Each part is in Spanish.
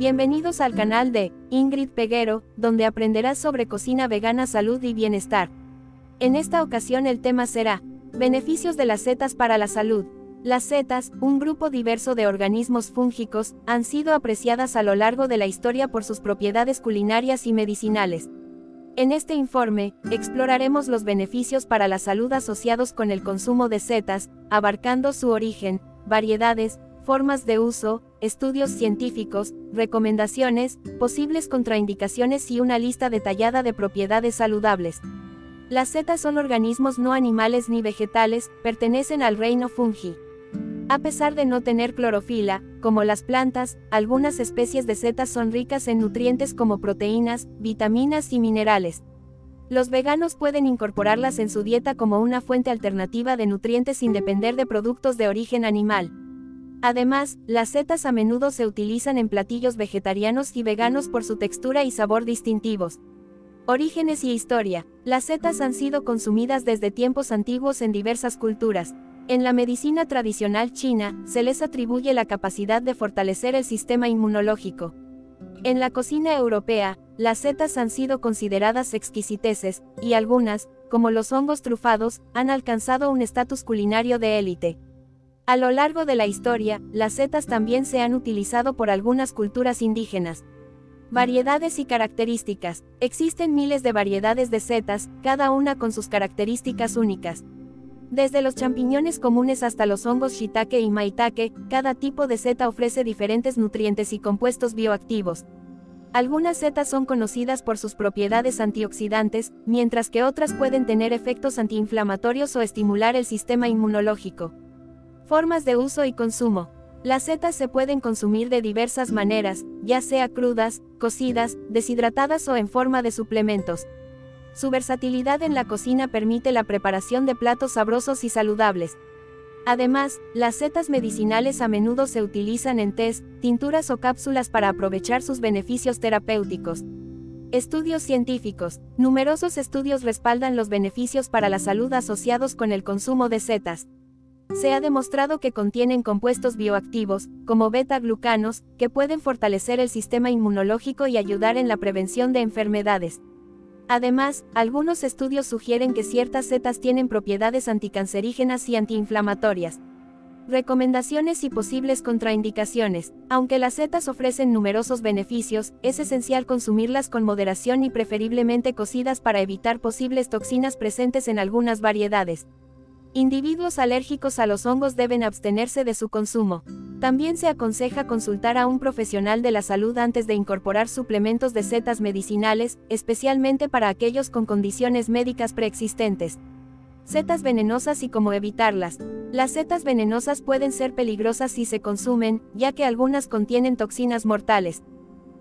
Bienvenidos al canal de Ingrid Peguero, donde aprenderás sobre cocina vegana, salud y bienestar. En esta ocasión el tema será Beneficios de las setas para la salud. Las setas, un grupo diverso de organismos fúngicos, han sido apreciadas a lo largo de la historia por sus propiedades culinarias y medicinales. En este informe, exploraremos los beneficios para la salud asociados con el consumo de setas, abarcando su origen, variedades, formas de uso, estudios científicos, recomendaciones, posibles contraindicaciones y una lista detallada de propiedades saludables. Las setas son organismos no animales ni vegetales, pertenecen al reino fungi. A pesar de no tener clorofila, como las plantas, algunas especies de setas son ricas en nutrientes como proteínas, vitaminas y minerales. Los veganos pueden incorporarlas en su dieta como una fuente alternativa de nutrientes sin depender de productos de origen animal. Además, las setas a menudo se utilizan en platillos vegetarianos y veganos por su textura y sabor distintivos. Orígenes y historia. Las setas han sido consumidas desde tiempos antiguos en diversas culturas. En la medicina tradicional china, se les atribuye la capacidad de fortalecer el sistema inmunológico. En la cocina europea, las setas han sido consideradas exquisiteces, y algunas, como los hongos trufados, han alcanzado un estatus culinario de élite. A lo largo de la historia, las setas también se han utilizado por algunas culturas indígenas. Variedades y características. Existen miles de variedades de setas, cada una con sus características únicas. Desde los champiñones comunes hasta los hongos shiitake y maitake, cada tipo de seta ofrece diferentes nutrientes y compuestos bioactivos. Algunas setas son conocidas por sus propiedades antioxidantes, mientras que otras pueden tener efectos antiinflamatorios o estimular el sistema inmunológico. Formas de uso y consumo. Las setas se pueden consumir de diversas maneras, ya sea crudas, cocidas, deshidratadas o en forma de suplementos. Su versatilidad en la cocina permite la preparación de platos sabrosos y saludables. Además, las setas medicinales a menudo se utilizan en tés, tinturas o cápsulas para aprovechar sus beneficios terapéuticos. Estudios científicos. Numerosos estudios respaldan los beneficios para la salud asociados con el consumo de setas. Se ha demostrado que contienen compuestos bioactivos, como beta-glucanos, que pueden fortalecer el sistema inmunológico y ayudar en la prevención de enfermedades. Además, algunos estudios sugieren que ciertas setas tienen propiedades anticancerígenas y antiinflamatorias. Recomendaciones y posibles contraindicaciones. Aunque las setas ofrecen numerosos beneficios, es esencial consumirlas con moderación y preferiblemente cocidas para evitar posibles toxinas presentes en algunas variedades. Individuos alérgicos a los hongos deben abstenerse de su consumo. También se aconseja consultar a un profesional de la salud antes de incorporar suplementos de setas medicinales, especialmente para aquellos con condiciones médicas preexistentes. Setas venenosas y cómo evitarlas. Las setas venenosas pueden ser peligrosas si se consumen, ya que algunas contienen toxinas mortales.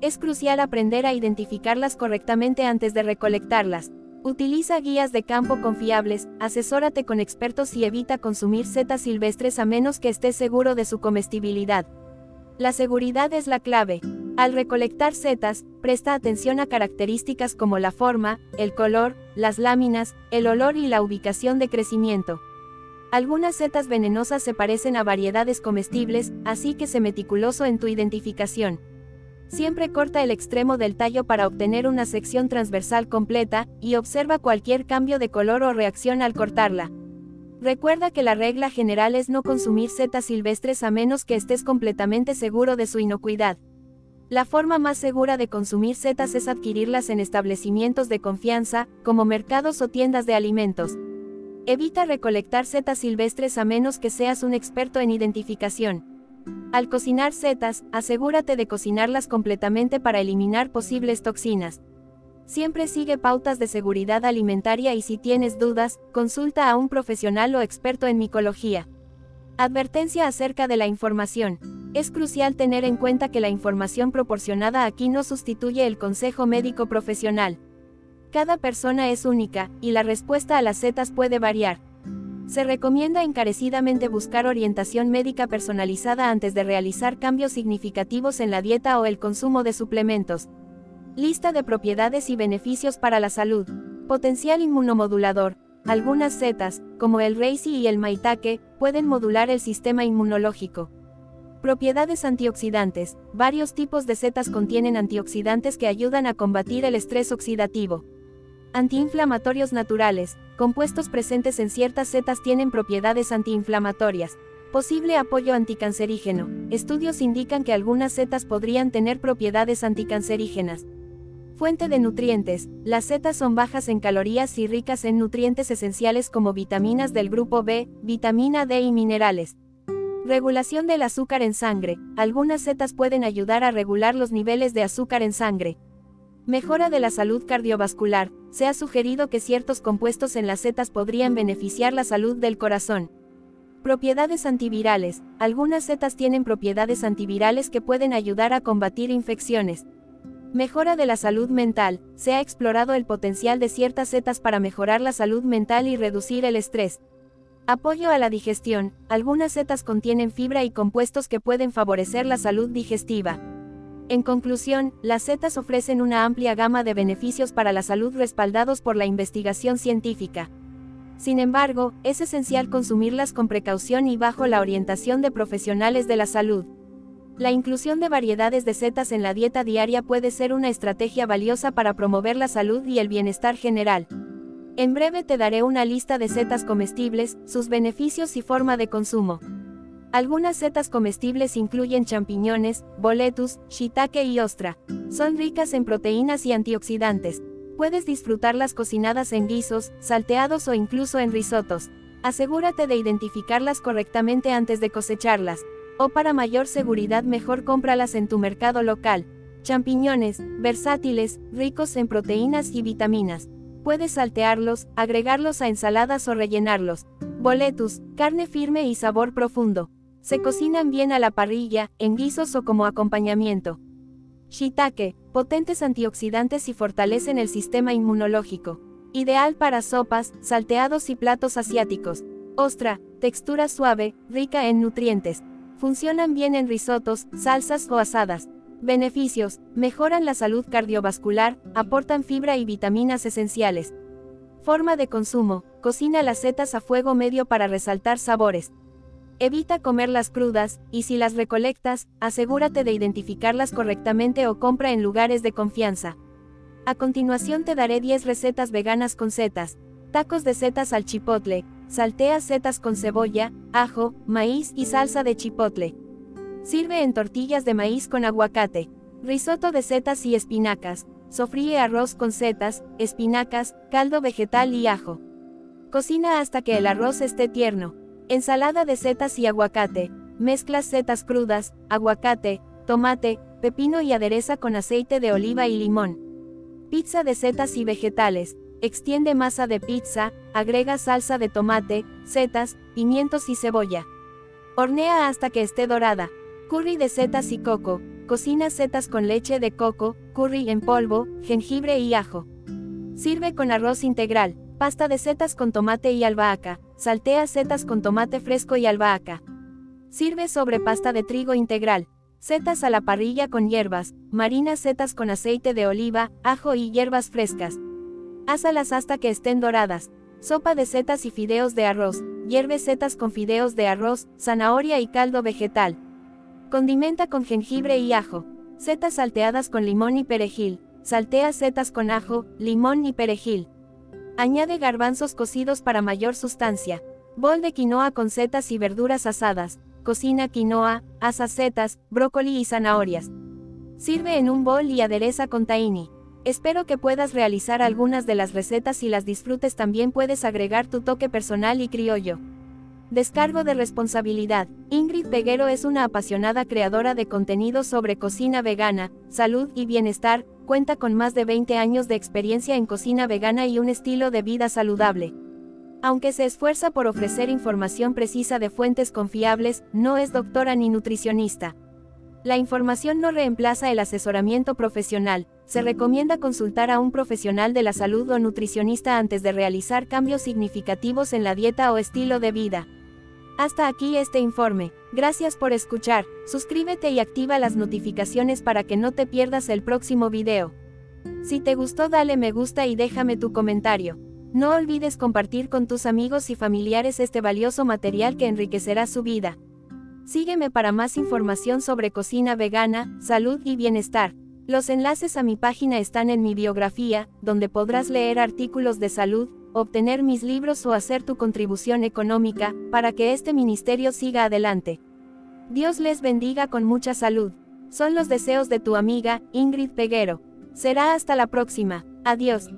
Es crucial aprender a identificarlas correctamente antes de recolectarlas. Utiliza guías de campo confiables, asesórate con expertos y evita consumir setas silvestres a menos que estés seguro de su comestibilidad. La seguridad es la clave. Al recolectar setas, presta atención a características como la forma, el color, las láminas, el olor y la ubicación de crecimiento. Algunas setas venenosas se parecen a variedades comestibles, así que sé meticuloso en tu identificación. Siempre corta el extremo del tallo para obtener una sección transversal completa, y observa cualquier cambio de color o reacción al cortarla. Recuerda que la regla general es no consumir setas silvestres a menos que estés completamente seguro de su inocuidad. La forma más segura de consumir setas es adquirirlas en establecimientos de confianza, como mercados o tiendas de alimentos. Evita recolectar setas silvestres a menos que seas un experto en identificación. Al cocinar setas, asegúrate de cocinarlas completamente para eliminar posibles toxinas. Siempre sigue pautas de seguridad alimentaria y si tienes dudas, consulta a un profesional o experto en micología. Advertencia acerca de la información. Es crucial tener en cuenta que la información proporcionada aquí no sustituye el consejo médico profesional. Cada persona es única, y la respuesta a las setas puede variar. Se recomienda encarecidamente buscar orientación médica personalizada antes de realizar cambios significativos en la dieta o el consumo de suplementos. Lista de propiedades y beneficios para la salud. Potencial inmunomodulador. Algunas setas, como el reishi y el maitake, pueden modular el sistema inmunológico. Propiedades antioxidantes. Varios tipos de setas contienen antioxidantes que ayudan a combatir el estrés oxidativo. Antiinflamatorios naturales. Compuestos presentes en ciertas setas tienen propiedades antiinflamatorias. Posible apoyo anticancerígeno. Estudios indican que algunas setas podrían tener propiedades anticancerígenas. Fuente de nutrientes. Las setas son bajas en calorías y ricas en nutrientes esenciales como vitaminas del grupo B, vitamina D y minerales. Regulación del azúcar en sangre. Algunas setas pueden ayudar a regular los niveles de azúcar en sangre. Mejora de la salud cardiovascular. Se ha sugerido que ciertos compuestos en las setas podrían beneficiar la salud del corazón. Propiedades antivirales. Algunas setas tienen propiedades antivirales que pueden ayudar a combatir infecciones. Mejora de la salud mental. Se ha explorado el potencial de ciertas setas para mejorar la salud mental y reducir el estrés. Apoyo a la digestión. Algunas setas contienen fibra y compuestos que pueden favorecer la salud digestiva. En conclusión, las setas ofrecen una amplia gama de beneficios para la salud respaldados por la investigación científica. Sin embargo, es esencial consumirlas con precaución y bajo la orientación de profesionales de la salud. La inclusión de variedades de setas en la dieta diaria puede ser una estrategia valiosa para promover la salud y el bienestar general. En breve te daré una lista de setas comestibles, sus beneficios y forma de consumo. Algunas setas comestibles incluyen champiñones, boletus, shiitake y ostra. Son ricas en proteínas y antioxidantes. Puedes disfrutarlas cocinadas en guisos, salteados o incluso en risotos. Asegúrate de identificarlas correctamente antes de cosecharlas. O para mayor seguridad mejor cómpralas en tu mercado local. Champiñones, versátiles, ricos en proteínas y vitaminas. Puedes saltearlos, agregarlos a ensaladas o rellenarlos. Boletus, carne firme y sabor profundo. Se cocinan bien a la parrilla, en guisos o como acompañamiento. Shiitake, potentes antioxidantes y fortalecen el sistema inmunológico. Ideal para sopas, salteados y platos asiáticos. Ostra, textura suave, rica en nutrientes. Funcionan bien en risotos, salsas o asadas. Beneficios, mejoran la salud cardiovascular, aportan fibra y vitaminas esenciales. Forma de consumo, cocina las setas a fuego medio para resaltar sabores. Evita comerlas crudas, y si las recolectas, asegúrate de identificarlas correctamente o compra en lugares de confianza. A continuación te daré 10 recetas veganas con setas. Tacos de setas al chipotle, saltea setas con cebolla, ajo, maíz y salsa de chipotle. Sirve en tortillas de maíz con aguacate. Risotto de setas y espinacas. Sofríe arroz con setas, espinacas, caldo vegetal y ajo. Cocina hasta que el arroz esté tierno. Ensalada de setas y aguacate. Mezclas setas crudas, aguacate, tomate, pepino y adereza con aceite de oliva y limón. Pizza de setas y vegetales. Extiende masa de pizza, agrega salsa de tomate, setas, pimientos y cebolla. Hornea hasta que esté dorada. Curry de setas y coco. Cocina setas con leche de coco, curry en polvo, jengibre y ajo. Sirve con arroz integral, pasta de setas con tomate y albahaca. Saltea setas con tomate fresco y albahaca. Sirve sobre pasta de trigo integral. Setas a la parrilla con hierbas. Marina setas con aceite de oliva, ajo y hierbas frescas. Házalas hasta que estén doradas. Sopa de setas y fideos de arroz. Hierve setas con fideos de arroz, zanahoria y caldo vegetal. Condimenta con jengibre y ajo. Setas salteadas con limón y perejil. Saltea setas con ajo, limón y perejil. Añade garbanzos cocidos para mayor sustancia. Bol de quinoa con setas y verduras asadas. Cocina quinoa, asa setas, brócoli y zanahorias. Sirve en un bol y adereza con tahini. Espero que puedas realizar algunas de las recetas y las disfrutes también puedes agregar tu toque personal y criollo. Descargo de responsabilidad. Ingrid Peguero es una apasionada creadora de contenido sobre cocina vegana, salud y bienestar, cuenta con más de 20 años de experiencia en cocina vegana y un estilo de vida saludable. Aunque se esfuerza por ofrecer información precisa de fuentes confiables, no es doctora ni nutricionista. La información no reemplaza el asesoramiento profesional, se recomienda consultar a un profesional de la salud o nutricionista antes de realizar cambios significativos en la dieta o estilo de vida. Hasta aquí este informe. Gracias por escuchar. Suscríbete y activa las notificaciones para que no te pierdas el próximo video. Si te gustó dale me gusta y déjame tu comentario. No olvides compartir con tus amigos y familiares este valioso material que enriquecerá su vida. Sígueme para más información sobre cocina vegana, salud y bienestar. Los enlaces a mi página están en mi biografía, donde podrás leer artículos de salud, obtener mis libros o hacer tu contribución económica, para que este ministerio siga adelante. Dios les bendiga con mucha salud. Son los deseos de tu amiga, Ingrid Peguero. Será hasta la próxima. Adiós.